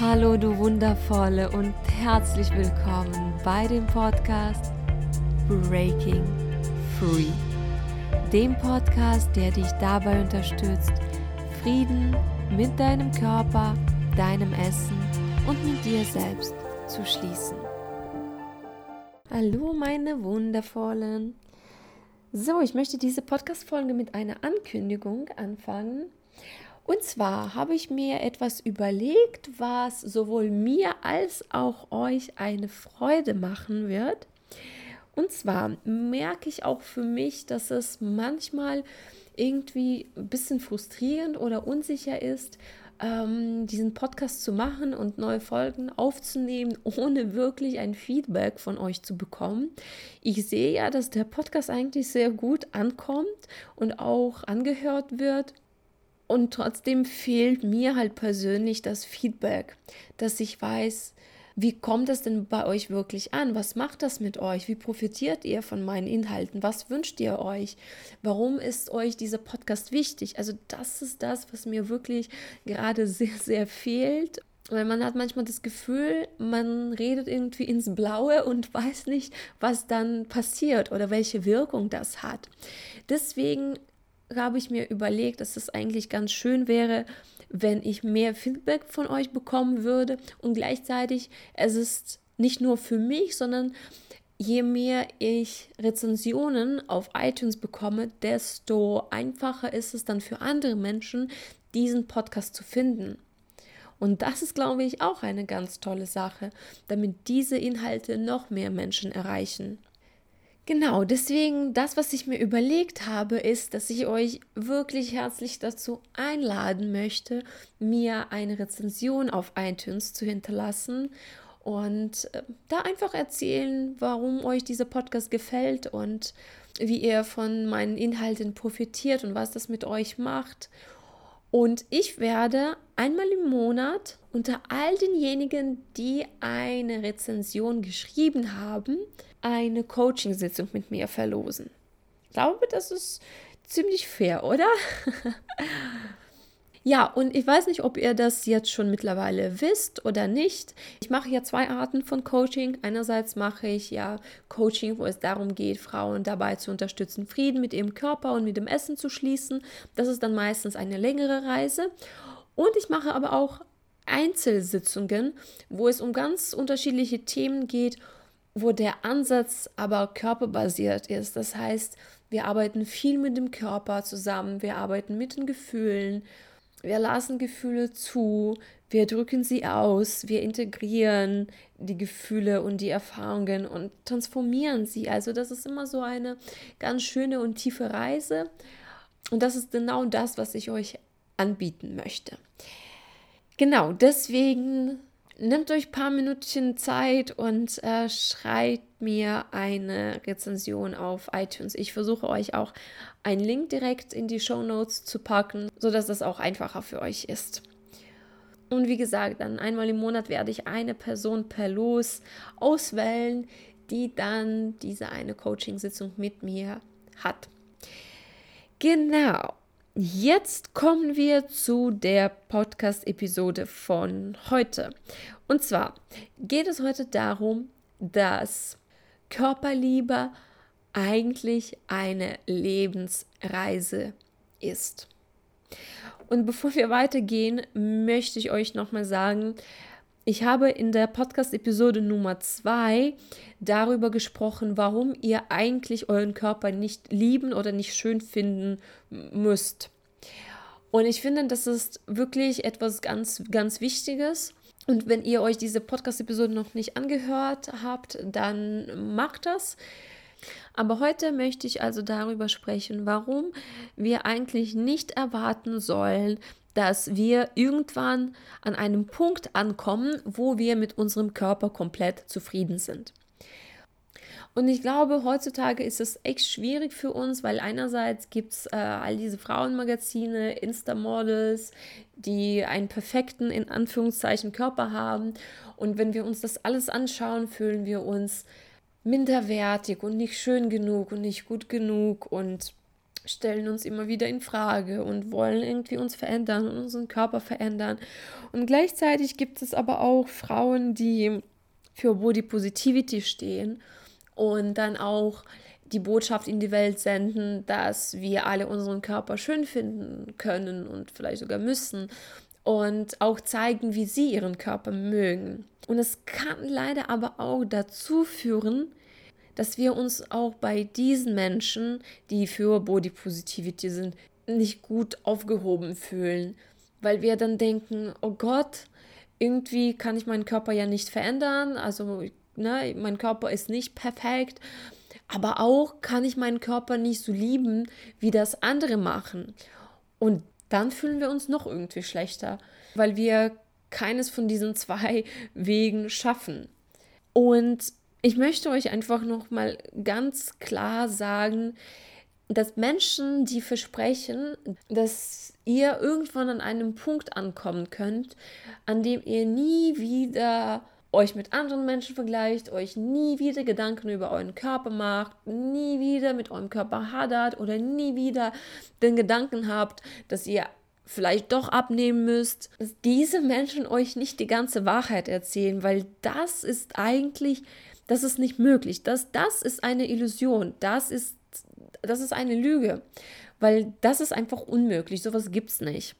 Hallo du wundervolle und herzlich willkommen bei dem Podcast Breaking Free. Dem Podcast, der dich dabei unterstützt, Frieden mit deinem Körper, deinem Essen und mit dir selbst zu schließen. Hallo meine wundervollen. So, ich möchte diese Podcast-Folge mit einer Ankündigung anfangen. Und zwar habe ich mir etwas überlegt, was sowohl mir als auch euch eine Freude machen wird. Und zwar merke ich auch für mich, dass es manchmal irgendwie ein bisschen frustrierend oder unsicher ist, ähm, diesen Podcast zu machen und neue Folgen aufzunehmen, ohne wirklich ein Feedback von euch zu bekommen. Ich sehe ja, dass der Podcast eigentlich sehr gut ankommt und auch angehört wird. Und trotzdem fehlt mir halt persönlich das Feedback, dass ich weiß, wie kommt das denn bei euch wirklich an? Was macht das mit euch? Wie profitiert ihr von meinen Inhalten? Was wünscht ihr euch? Warum ist euch dieser Podcast wichtig? Also das ist das, was mir wirklich gerade sehr, sehr fehlt. Weil man hat manchmal das Gefühl, man redet irgendwie ins Blaue und weiß nicht, was dann passiert oder welche Wirkung das hat. Deswegen habe ich mir überlegt, dass es eigentlich ganz schön wäre, wenn ich mehr Feedback von euch bekommen würde und gleichzeitig es ist nicht nur für mich, sondern je mehr ich Rezensionen auf iTunes bekomme, desto einfacher ist es dann für andere Menschen, diesen Podcast zu finden. Und das ist, glaube ich, auch eine ganz tolle Sache, damit diese Inhalte noch mehr Menschen erreichen. Genau, deswegen das, was ich mir überlegt habe, ist, dass ich euch wirklich herzlich dazu einladen möchte, mir eine Rezension auf iTunes zu hinterlassen und äh, da einfach erzählen, warum euch dieser Podcast gefällt und wie ihr von meinen Inhalten profitiert und was das mit euch macht. Und ich werde einmal im Monat unter all denjenigen, die eine Rezension geschrieben haben, eine Coaching-Sitzung mit mir verlosen. Ich glaube, das ist ziemlich fair, oder? ja, und ich weiß nicht, ob ihr das jetzt schon mittlerweile wisst oder nicht. Ich mache ja zwei Arten von Coaching. Einerseits mache ich ja Coaching, wo es darum geht, Frauen dabei zu unterstützen, Frieden mit ihrem Körper und mit dem Essen zu schließen. Das ist dann meistens eine längere Reise. Und ich mache aber auch Einzelsitzungen, wo es um ganz unterschiedliche Themen geht wo der Ansatz aber körperbasiert ist. Das heißt, wir arbeiten viel mit dem Körper zusammen, wir arbeiten mit den Gefühlen, wir lassen Gefühle zu, wir drücken sie aus, wir integrieren die Gefühle und die Erfahrungen und transformieren sie. Also das ist immer so eine ganz schöne und tiefe Reise. Und das ist genau das, was ich euch anbieten möchte. Genau, deswegen nehmt euch ein paar Minuten Zeit und äh, schreibt mir eine Rezension auf iTunes. Ich versuche euch auch einen Link direkt in die Show Notes zu packen, sodass das auch einfacher für euch ist. Und wie gesagt, dann einmal im Monat werde ich eine Person per Los auswählen, die dann diese eine Coaching-Sitzung mit mir hat. Genau. Jetzt kommen wir zu der Podcast-Episode von heute. Und zwar geht es heute darum, dass Körperliebe eigentlich eine Lebensreise ist. Und bevor wir weitergehen, möchte ich euch nochmal sagen, ich habe in der Podcast-Episode Nummer 2 darüber gesprochen, warum ihr eigentlich euren Körper nicht lieben oder nicht schön finden müsst. Und ich finde, das ist wirklich etwas ganz, ganz Wichtiges. Und wenn ihr euch diese Podcast-Episode noch nicht angehört habt, dann macht das. Aber heute möchte ich also darüber sprechen, warum wir eigentlich nicht erwarten sollen, dass wir irgendwann an einem Punkt ankommen, wo wir mit unserem Körper komplett zufrieden sind. Und ich glaube, heutzutage ist es echt schwierig für uns, weil einerseits gibt es äh, all diese Frauenmagazine, Insta-Models, die einen perfekten, in Anführungszeichen, Körper haben. Und wenn wir uns das alles anschauen, fühlen wir uns minderwertig und nicht schön genug und nicht gut genug und stellen uns immer wieder in Frage und wollen irgendwie uns verändern und unseren Körper verändern. Und gleichzeitig gibt es aber auch Frauen, die für Body Positivity stehen und dann auch die Botschaft in die Welt senden, dass wir alle unseren Körper schön finden können und vielleicht sogar müssen und auch zeigen, wie sie ihren Körper mögen. Und es kann leider aber auch dazu führen, dass wir uns auch bei diesen Menschen, die für Body Positivity sind, nicht gut aufgehoben fühlen, weil wir dann denken, oh Gott, irgendwie kann ich meinen Körper ja nicht verändern, also ne, mein Körper ist nicht perfekt, aber auch kann ich meinen Körper nicht so lieben, wie das andere machen. Und dann fühlen wir uns noch irgendwie schlechter, weil wir keines von diesen zwei Wegen schaffen. Und ich möchte euch einfach noch mal ganz klar sagen, dass Menschen, die versprechen, dass ihr irgendwann an einem Punkt ankommen könnt, an dem ihr nie wieder euch mit anderen Menschen vergleicht, euch nie wieder Gedanken über euren Körper macht, nie wieder mit eurem Körper hadert oder nie wieder den Gedanken habt, dass ihr vielleicht doch abnehmen müsst, dass diese Menschen euch nicht die ganze Wahrheit erzählen, weil das ist eigentlich das ist nicht möglich. Das, das ist eine Illusion. Das ist, das ist eine Lüge. Weil das ist einfach unmöglich. Sowas gibt es nicht.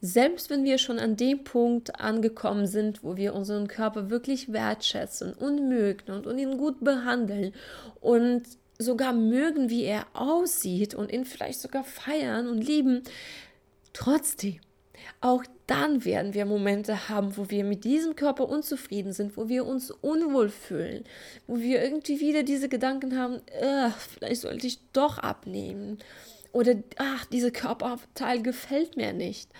Selbst wenn wir schon an dem Punkt angekommen sind, wo wir unseren Körper wirklich wertschätzen und mögen und, und ihn gut behandeln und sogar mögen, wie er aussieht und ihn vielleicht sogar feiern und lieben, trotzdem auch dann werden wir Momente haben, wo wir mit diesem Körper unzufrieden sind, wo wir uns unwohl fühlen, wo wir irgendwie wieder diese Gedanken haben, vielleicht sollte ich doch abnehmen oder ach, dieser Körperteil gefällt mir nicht.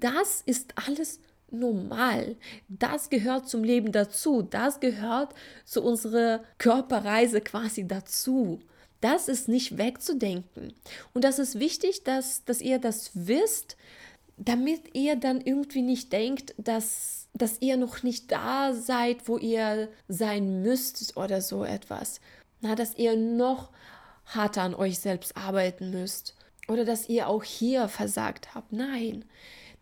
Das ist alles normal. Das gehört zum Leben dazu. Das gehört zu unserer Körperreise quasi dazu. Das ist nicht wegzudenken. Und das ist wichtig, dass, dass ihr das wisst, damit ihr dann irgendwie nicht denkt, dass, dass ihr noch nicht da seid, wo ihr sein müsst oder so etwas. Na, dass ihr noch harter an euch selbst arbeiten müsst oder dass ihr auch hier versagt habt. Nein,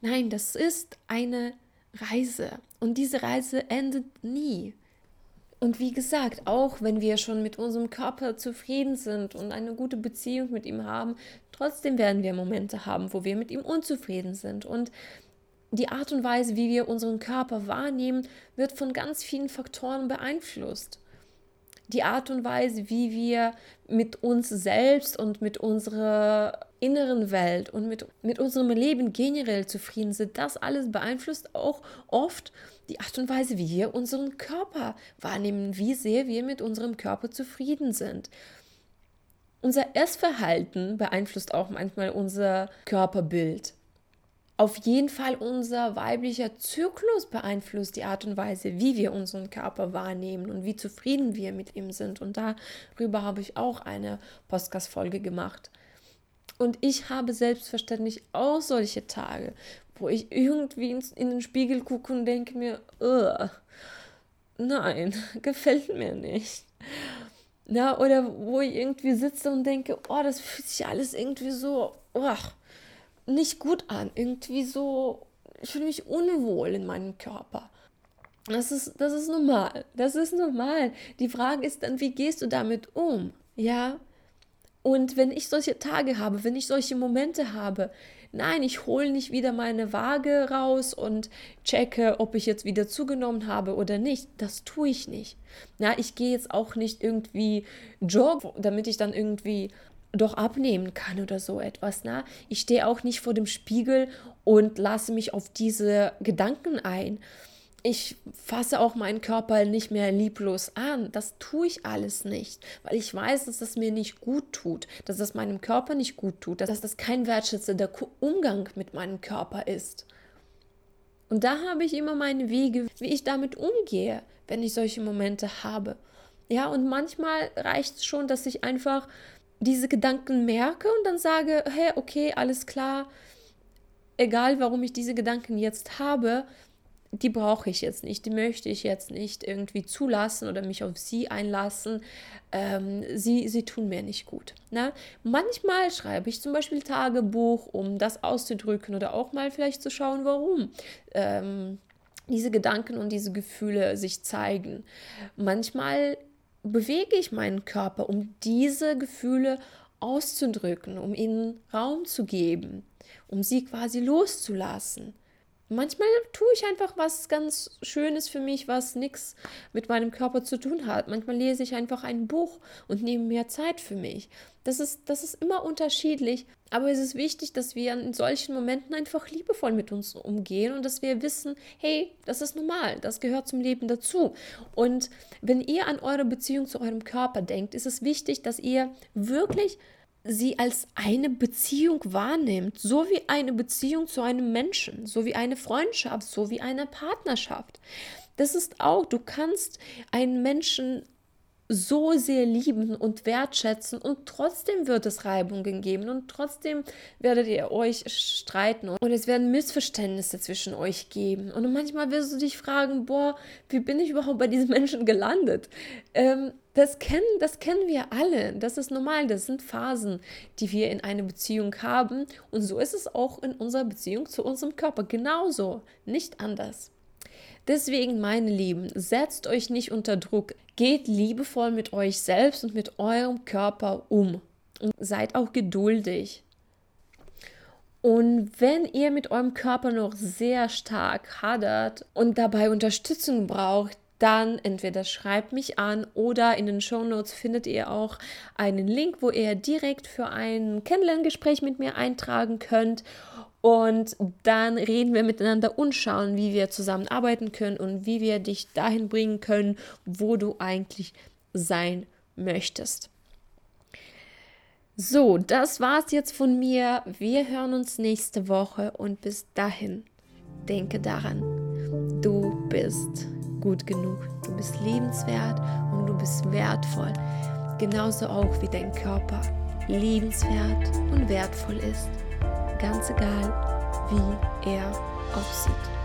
nein, das ist eine Reise und diese Reise endet nie. Und wie gesagt, auch wenn wir schon mit unserem Körper zufrieden sind und eine gute Beziehung mit ihm haben, trotzdem werden wir Momente haben, wo wir mit ihm unzufrieden sind. Und die Art und Weise, wie wir unseren Körper wahrnehmen, wird von ganz vielen Faktoren beeinflusst die Art und Weise, wie wir mit uns selbst und mit unserer inneren Welt und mit, mit unserem Leben generell zufrieden sind, das alles beeinflusst auch oft die Art und Weise, wie wir unseren Körper wahrnehmen, wie sehr wir mit unserem Körper zufrieden sind. Unser Essverhalten beeinflusst auch manchmal unser Körperbild auf jeden Fall unser weiblicher Zyklus beeinflusst die Art und Weise, wie wir unseren Körper wahrnehmen und wie zufrieden wir mit ihm sind. Und darüber habe ich auch eine Podcast-Folge gemacht. Und ich habe selbstverständlich auch solche Tage, wo ich irgendwie in den Spiegel gucke und denke mir, nein, gefällt mir nicht. Na, oder wo ich irgendwie sitze und denke, oh, das fühlt sich alles irgendwie so, oh, nicht gut an. Irgendwie so, ich fühle mich unwohl in meinem Körper. Das ist, das ist normal. Das ist normal. Die Frage ist dann, wie gehst du damit um? Ja. Und wenn ich solche Tage habe, wenn ich solche Momente habe, nein, ich hole nicht wieder meine Waage raus und checke, ob ich jetzt wieder zugenommen habe oder nicht. Das tue ich nicht. Na, ich gehe jetzt auch nicht irgendwie joggen, damit ich dann irgendwie doch abnehmen kann oder so etwas. Na? Ich stehe auch nicht vor dem Spiegel und lasse mich auf diese Gedanken ein. Ich fasse auch meinen Körper nicht mehr lieblos an. Das tue ich alles nicht, weil ich weiß, dass das mir nicht gut tut, dass das meinem Körper nicht gut tut, dass das kein wertschätzender Umgang mit meinem Körper ist. Und da habe ich immer meine Wege, wie ich damit umgehe, wenn ich solche Momente habe. Ja, und manchmal reicht es schon, dass ich einfach diese Gedanken merke und dann sage, hey, okay, alles klar, egal warum ich diese Gedanken jetzt habe, die brauche ich jetzt nicht, die möchte ich jetzt nicht irgendwie zulassen oder mich auf sie einlassen. Ähm, sie, sie tun mir nicht gut. Ne? Manchmal schreibe ich zum Beispiel Tagebuch, um das auszudrücken oder auch mal vielleicht zu schauen, warum. Ähm, diese Gedanken und diese Gefühle sich zeigen. Manchmal bewege ich meinen Körper, um diese Gefühle auszudrücken, um ihnen Raum zu geben, um sie quasi loszulassen. Manchmal tue ich einfach was ganz Schönes für mich, was nichts mit meinem Körper zu tun hat. Manchmal lese ich einfach ein Buch und nehme mehr Zeit für mich. Das ist, das ist immer unterschiedlich, aber es ist wichtig, dass wir in solchen Momenten einfach liebevoll mit uns umgehen und dass wir wissen, hey, das ist normal, das gehört zum Leben dazu. Und wenn ihr an eure Beziehung zu eurem Körper denkt, ist es wichtig, dass ihr wirklich sie als eine Beziehung wahrnimmt, so wie eine Beziehung zu einem Menschen, so wie eine Freundschaft, so wie eine Partnerschaft. Das ist auch, du kannst einen Menschen so sehr lieben und wertschätzen und trotzdem wird es Reibungen geben und trotzdem werdet ihr euch streiten und es werden Missverständnisse zwischen euch geben und manchmal wirst du dich fragen, boah, wie bin ich überhaupt bei diesen Menschen gelandet? Ähm, das kennen, das kennen wir alle. Das ist normal. Das sind Phasen, die wir in einer Beziehung haben. Und so ist es auch in unserer Beziehung zu unserem Körper. Genauso, nicht anders. Deswegen, meine Lieben, setzt euch nicht unter Druck. Geht liebevoll mit euch selbst und mit eurem Körper um. Und seid auch geduldig. Und wenn ihr mit eurem Körper noch sehr stark hadert und dabei Unterstützung braucht, dann entweder schreibt mich an oder in den Show Notes findet ihr auch einen Link, wo ihr direkt für ein Kennenlerngespräch mit mir eintragen könnt. Und dann reden wir miteinander und schauen, wie wir zusammenarbeiten können und wie wir dich dahin bringen können, wo du eigentlich sein möchtest. So, das war's jetzt von mir. Wir hören uns nächste Woche und bis dahin denke daran, du bist gut genug, du bist liebenswert und du bist wertvoll. Genauso auch wie dein Körper liebenswert und wertvoll ist ganz egal, wie er aussieht.